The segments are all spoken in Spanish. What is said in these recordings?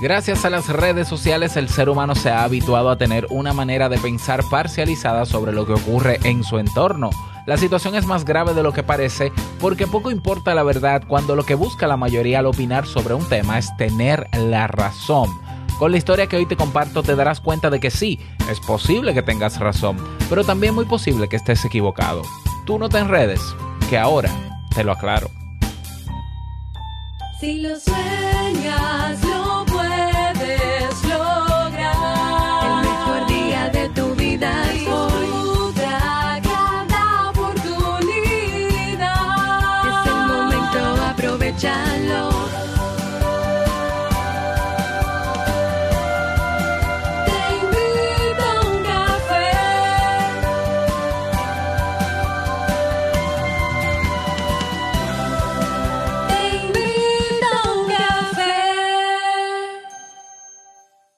Gracias a las redes sociales el ser humano se ha habituado a tener una manera de pensar parcializada sobre lo que ocurre en su entorno. La situación es más grave de lo que parece porque poco importa la verdad cuando lo que busca la mayoría al opinar sobre un tema es tener la razón. Con la historia que hoy te comparto te darás cuenta de que sí, es posible que tengas razón, pero también muy posible que estés equivocado. Tú no te enredes, que ahora te lo aclaro. Si lo sueñas,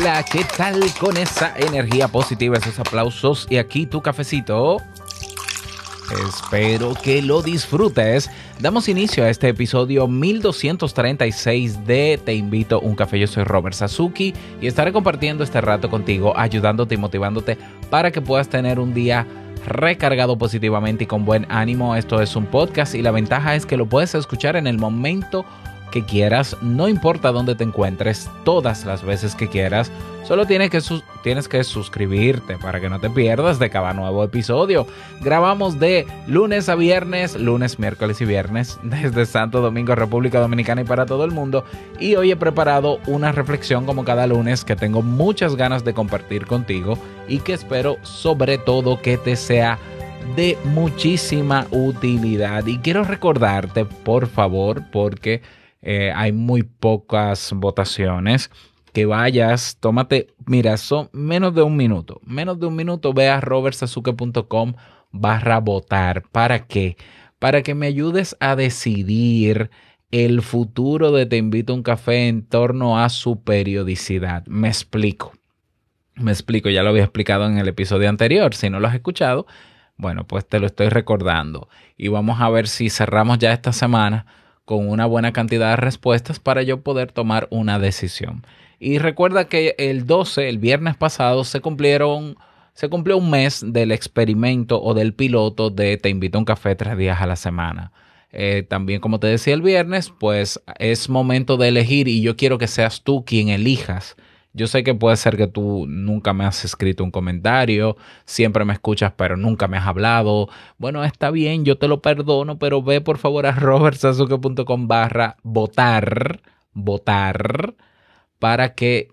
Hola, ¿qué tal con esa energía positiva, esos aplausos y aquí tu cafecito? Espero que lo disfrutes. Damos inicio a este episodio 1236 de Te invito a un café. Yo soy Robert Sasuki y estaré compartiendo este rato contigo, ayudándote y motivándote para que puedas tener un día recargado positivamente y con buen ánimo. Esto es un podcast y la ventaja es que lo puedes escuchar en el momento que quieras, no importa dónde te encuentres, todas las veces que quieras, solo tienes que, tienes que suscribirte para que no te pierdas de cada nuevo episodio. Grabamos de lunes a viernes, lunes, miércoles y viernes, desde Santo Domingo, República Dominicana y para todo el mundo. Y hoy he preparado una reflexión como cada lunes que tengo muchas ganas de compartir contigo y que espero sobre todo que te sea de muchísima utilidad. Y quiero recordarte, por favor, porque eh, hay muy pocas votaciones. Que vayas, tómate, mira, son menos de un minuto. Menos de un minuto, ve a robertsazuke.com barra votar. ¿Para qué? Para que me ayudes a decidir el futuro de Te invito a un café en torno a su periodicidad. Me explico. Me explico, ya lo había explicado en el episodio anterior. Si no lo has escuchado, bueno, pues te lo estoy recordando. Y vamos a ver si cerramos ya esta semana con una buena cantidad de respuestas para yo poder tomar una decisión. Y recuerda que el 12, el viernes pasado, se cumplieron, se cumplió un mes del experimento o del piloto de Te invito a un café tres días a la semana. Eh, también, como te decía el viernes, pues es momento de elegir y yo quiero que seas tú quien elijas yo sé que puede ser que tú nunca me has escrito un comentario, siempre me escuchas pero nunca me has hablado. Bueno, está bien, yo te lo perdono, pero ve por favor a robertsazuke.com barra votar, votar, para que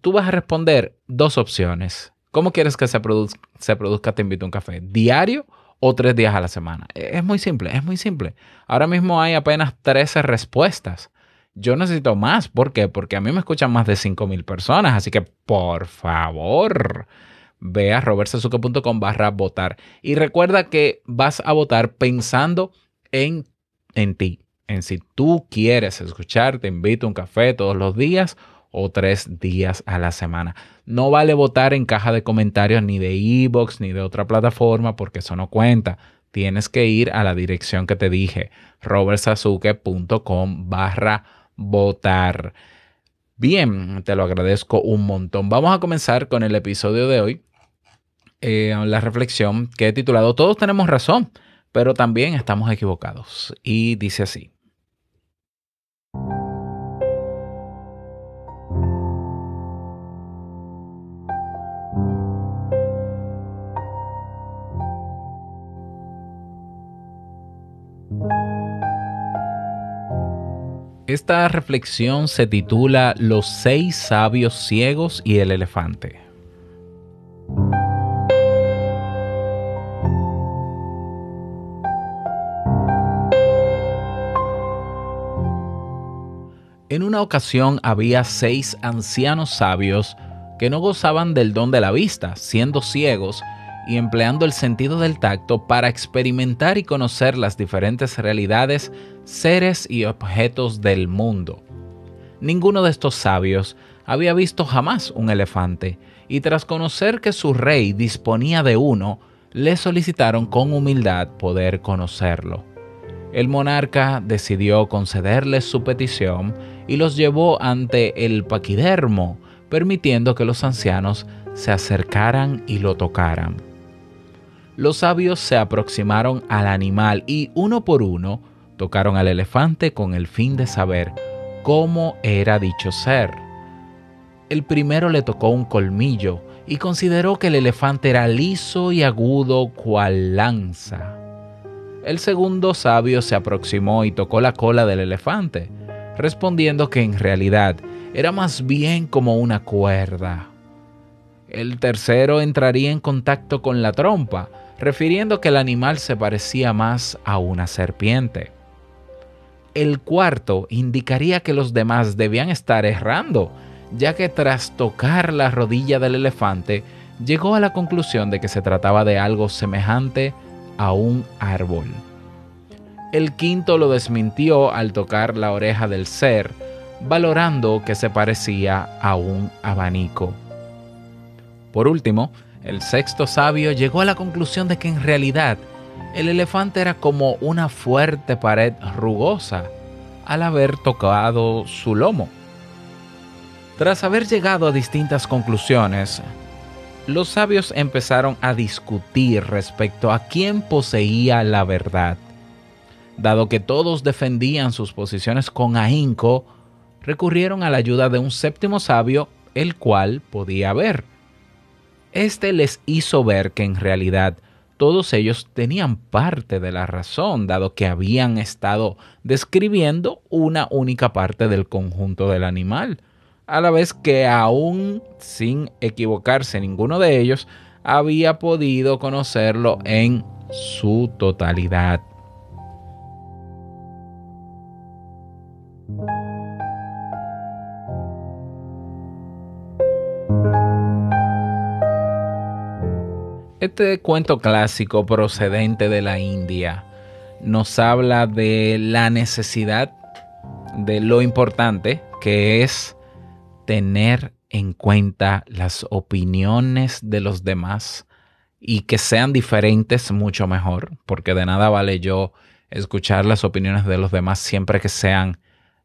tú vas a responder dos opciones. ¿Cómo quieres que se, produzca, se produzca Te invito a un café? ¿Diario o tres días a la semana? Es muy simple, es muy simple. Ahora mismo hay apenas 13 respuestas. Yo necesito más. ¿Por qué? Porque a mí me escuchan más de 5.000 personas. Así que, por favor, ve a robertsazuke.com barra votar. Y recuerda que vas a votar pensando en, en ti. En si tú quieres escuchar, te invito a un café todos los días o tres días a la semana. No vale votar en caja de comentarios ni de e-box ni de otra plataforma porque eso no cuenta. Tienes que ir a la dirección que te dije, robertsazuke.com barra votar. Bien, te lo agradezco un montón. Vamos a comenzar con el episodio de hoy, eh, la reflexión que he titulado Todos tenemos razón, pero también estamos equivocados. Y dice así. Esta reflexión se titula Los seis sabios ciegos y el elefante. En una ocasión había seis ancianos sabios que no gozaban del don de la vista, siendo ciegos y empleando el sentido del tacto para experimentar y conocer las diferentes realidades, seres y objetos del mundo. Ninguno de estos sabios había visto jamás un elefante, y tras conocer que su rey disponía de uno, le solicitaron con humildad poder conocerlo. El monarca decidió concederles su petición y los llevó ante el paquidermo, permitiendo que los ancianos se acercaran y lo tocaran. Los sabios se aproximaron al animal y uno por uno tocaron al elefante con el fin de saber cómo era dicho ser. El primero le tocó un colmillo y consideró que el elefante era liso y agudo cual lanza. El segundo sabio se aproximó y tocó la cola del elefante, respondiendo que en realidad era más bien como una cuerda. El tercero entraría en contacto con la trompa, refiriendo que el animal se parecía más a una serpiente. El cuarto indicaría que los demás debían estar errando, ya que tras tocar la rodilla del elefante, llegó a la conclusión de que se trataba de algo semejante a un árbol. El quinto lo desmintió al tocar la oreja del ser, valorando que se parecía a un abanico. Por último, el sexto sabio llegó a la conclusión de que en realidad el elefante era como una fuerte pared rugosa al haber tocado su lomo. Tras haber llegado a distintas conclusiones, los sabios empezaron a discutir respecto a quién poseía la verdad. Dado que todos defendían sus posiciones con ahínco, recurrieron a la ayuda de un séptimo sabio, el cual podía ver. Este les hizo ver que en realidad todos ellos tenían parte de la razón, dado que habían estado describiendo una única parte del conjunto del animal, a la vez que aún sin equivocarse ninguno de ellos había podido conocerlo en su totalidad. Este cuento clásico procedente de la India nos habla de la necesidad de lo importante que es tener en cuenta las opiniones de los demás y que sean diferentes mucho mejor, porque de nada vale yo escuchar las opiniones de los demás siempre que sean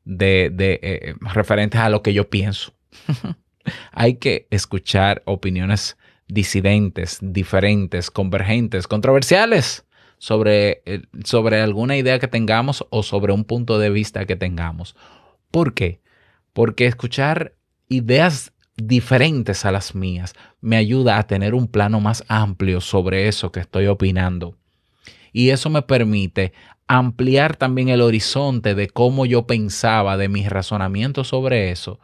de, eh, referentes a lo que yo pienso. Hay que escuchar opiniones disidentes, diferentes, convergentes, controversiales sobre, eh, sobre alguna idea que tengamos o sobre un punto de vista que tengamos. ¿Por qué? Porque escuchar ideas diferentes a las mías me ayuda a tener un plano más amplio sobre eso que estoy opinando. Y eso me permite ampliar también el horizonte de cómo yo pensaba, de mis razonamientos sobre eso,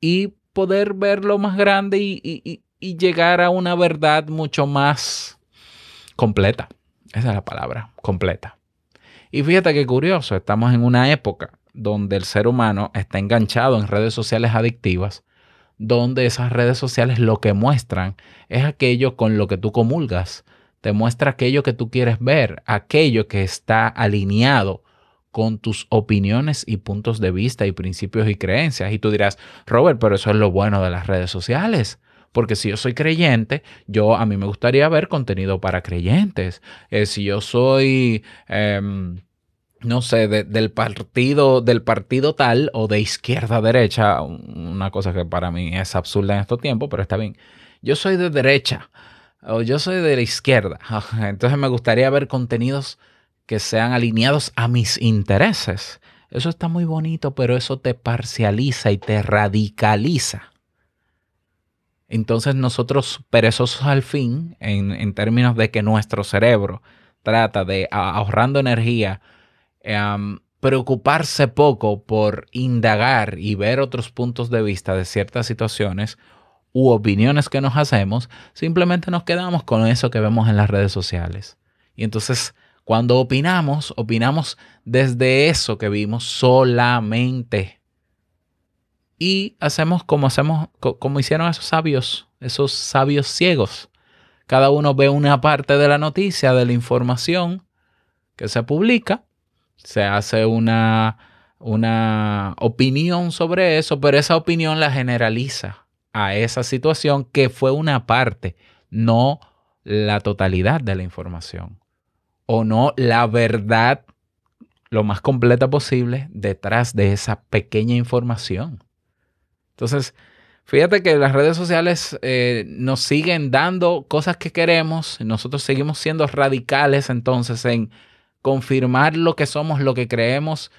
y poder verlo más grande y, y llegar a una verdad mucho más completa. Esa es la palabra, completa. Y fíjate qué curioso, estamos en una época donde el ser humano está enganchado en redes sociales adictivas, donde esas redes sociales lo que muestran es aquello con lo que tú comulgas, te muestra aquello que tú quieres ver, aquello que está alineado con tus opiniones y puntos de vista y principios y creencias. Y tú dirás, Robert, pero eso es lo bueno de las redes sociales. Porque si yo soy creyente, yo a mí me gustaría ver contenido para creyentes. Eh, si yo soy, em, no sé, del partido, del partido tal o de izquierda a derecha, una cosa que para mí es absurda en estos tiempos, pero está bien. Yo soy de derecha o yo soy de la izquierda. Entonces me gustaría ver contenidos que sean alineados a mis intereses. Eso está muy bonito, pero eso te parcializa y te radicaliza. Entonces nosotros perezosos al fin, en, términos de que nuestro cerebro trata de, ahorrando energía, em, preocuparse poco por indagar y ver otros puntos de vista de ciertas situaciones u opiniones que nos hacemos, simplemente nos quedamos con eso que vemos en las redes sociales. Y entonces, cuando opinamos, opinamos desde eso que vimos solamente. Y hacemos como hacemos, como hicieron esos sabios, esos sabios ciegos. Cada uno ve una parte de la noticia, de la información que se publica, se hace una, una opinión sobre eso, pero esa opinión la generaliza a esa situación que fue una parte, no la totalidad de la información o no la verdad lo más completa posible detrás de esa pequeña información. Entonces, fíjate que las redes sociales eh, nos siguen dando cosas que queremos, nosotros seguimos siendo radicales entonces en confirmar lo que somos, lo que creemos,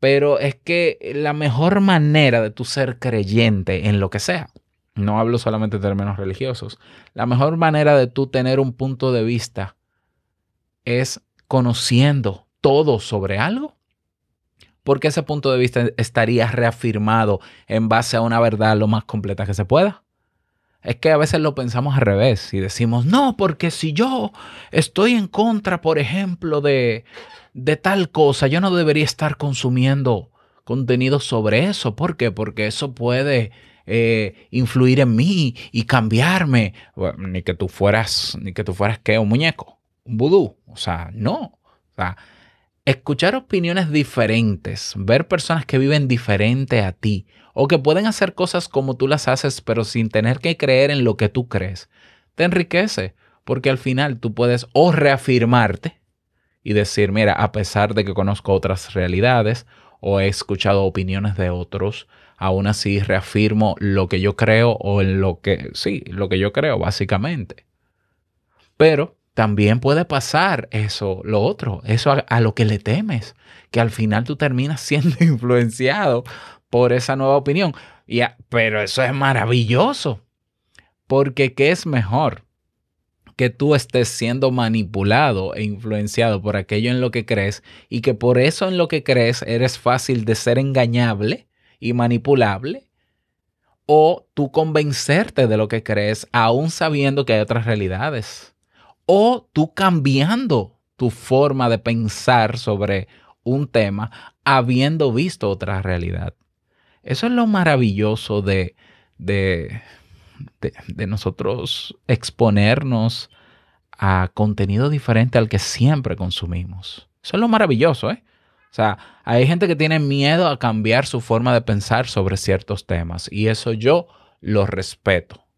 pero es que la mejor manera de tu ser creyente en lo que sea, no hablo solamente de términos religiosos, la mejor manera de tú tener un punto de vista es conociendo todo sobre algo. Porque ese punto de vista estaría reafirmado en base a una verdad lo más completa que se pueda. Es que a veces lo pensamos al revés y decimos, no, porque si yo estoy en contra, por ejemplo, de, de tal cosa, yo no debería estar consumiendo contenido sobre eso. ¿Por qué? Porque eso puede eh, influir en mí y cambiarme. ni que tú fueras, ni que tú fueras que un muñeco un vudú. O sea, no. O sea, escuchar opiniones diferentes, ver personas que viven diferente a ti o que pueden hacer cosas como tú las haces, pero sin tener que creer en lo que tú crees, te enriquece, porque al final tú puedes o reafirmarte y decir, mira, a pesar de que conozco otras realidades o he escuchado opiniones de otros, aún así reafirmo lo que yo creo o en lo que, sí, lo que yo creo, básicamente. Pero también puede pasar eso, lo otro, eso a, lo que le temes, que al final tú terminas siendo influenciado por esa nueva opinión. pero eso es maravilloso, porque ¿qué es mejor? Que tú estés siendo manipulado e influenciado por aquello en lo que crees y que por eso en lo que crees eres fácil de ser engañable y manipulable o tú convencerte de lo que crees aún sabiendo que hay otras realidades o tú cambiando tu forma de pensar sobre un tema habiendo visto otra realidad. Eso es lo maravilloso de, de, de, nosotros exponernos a contenido diferente al que siempre consumimos. Eso es lo maravilloso, ¿eh? O sea, hay gente que tiene miedo a cambiar su forma de pensar sobre ciertos temas y eso yo lo respeto.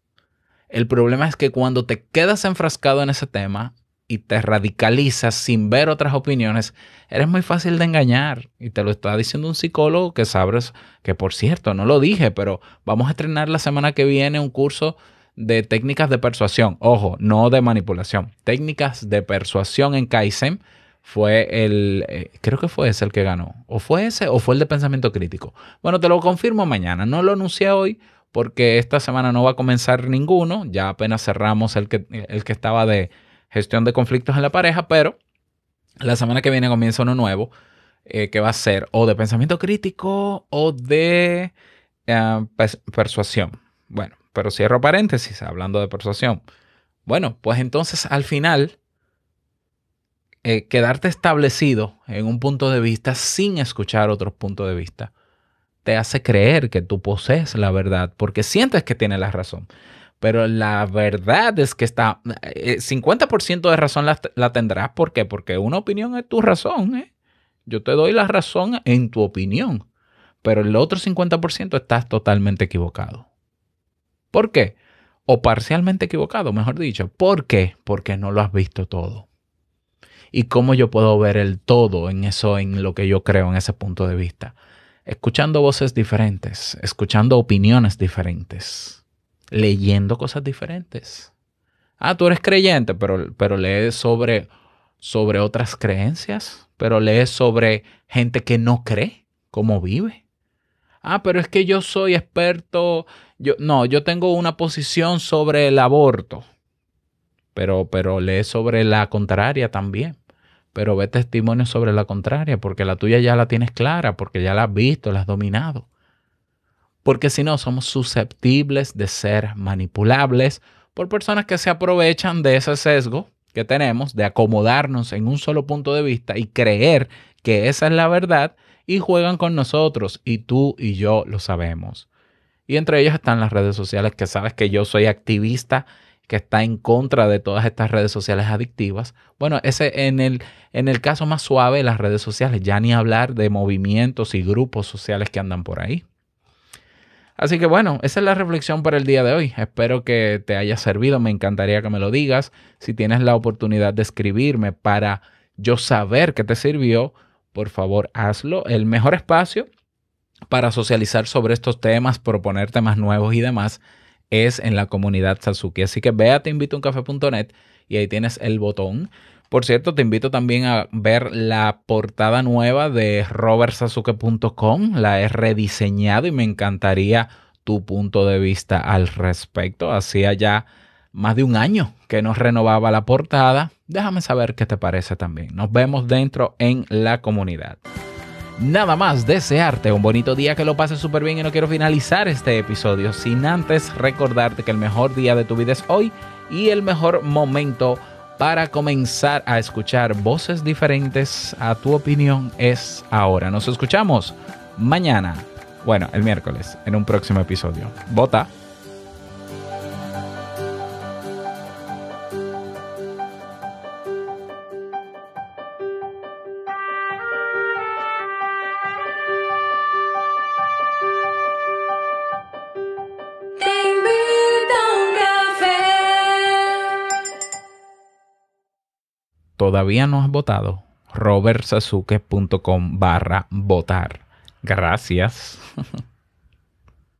El problema es que cuando te quedas enfrascado en ese tema y te radicalizas sin ver otras opiniones, eres muy fácil de engañar. Y te lo está diciendo un psicólogo que sabes que, por cierto, no lo dije, pero vamos a estrenar la semana que viene un curso de técnicas de persuasión. Ojo, no de manipulación. Técnicas de persuasión en Kaizen fue el, eh, creo que fue ese el que ganó. O fue ese o fue el de pensamiento crítico. Bueno, te lo confirmo mañana. No lo anuncié hoy porque esta semana no va a comenzar ninguno, ya apenas cerramos el que, el que estaba de gestión de conflictos en la pareja, pero la semana que viene comienza uno nuevo, eh, que va a ser o de pensamiento crítico o de eh, persuasión. Bueno, pero cierro paréntesis hablando de persuasión. Bueno, pues entonces al final, eh, quedarte establecido en un punto de vista sin escuchar otros puntos de vista te hace creer que tú posees la verdad porque sientes que tienes la razón. Pero la verdad es que está, 50% eh, de razón la, tendrás. ¿Por qué? Porque una opinión es tu razón. ¿eh? Yo te doy la razón en tu opinión. Pero el otro 50% estás totalmente equivocado. ¿Por qué? O parcialmente equivocado, mejor dicho. ¿Por qué? Porque no lo has visto todo. ¿Y cómo yo puedo ver el todo en eso, en lo que yo creo, en ese punto de vista? Escuchando voces diferentes, escuchando opiniones diferentes, leyendo cosas diferentes. Ah, tú eres creyente, pero, pero lees sobre, sobre otras creencias, pero lees sobre gente que no cree, cómo vive. Ah, pero es que yo soy experto, yo no, yo tengo una posición sobre el aborto. Pero pero lees sobre la contraria también pero ve testimonios sobre la contraria, porque la tuya ya la tienes clara, porque ya la has visto, la has dominado. Porque si no, somos susceptibles de ser manipulables por personas que se aprovechan de ese sesgo que tenemos de acomodarnos en un solo punto de vista y creer que esa es la verdad y juegan con nosotros y tú y yo lo sabemos. Y entre ellos están las redes sociales, que sabes que yo soy activista, que está en contra de todas estas redes sociales adictivas. Bueno, ese en el, en el caso más suave, las redes sociales, ya ni hablar de movimientos y grupos sociales que andan por ahí. Así que bueno, esa es la reflexión para el día de hoy. Espero que te haya servido. Me encantaría que me lo digas. Si tienes la oportunidad de escribirme para yo saber que te sirvió, por favor hazlo. El mejor espacio para socializar sobre estos temas, proponer temas nuevos y demás es en la comunidad Sasuke. Así que ve a teinvitouncafe.net y ahí tienes el botón. Por cierto, te invito también a ver la portada nueva de robertsasuke.com. La he rediseñado y me encantaría tu punto de vista al respecto. Hacía ya más de un año que nos renovaba la portada. Déjame saber qué te parece también. Nos vemos dentro en la comunidad. Nada más desearte un bonito día, que lo pases súper bien y no quiero finalizar este episodio sin antes recordarte que el mejor día de tu vida es hoy y el mejor momento para comenzar a escuchar voces diferentes a tu opinión es ahora. Nos escuchamos mañana, bueno, el miércoles, en un próximo episodio. Bota. ¿Todavía no has votado? robertsasuke.com barra votar. Gracias.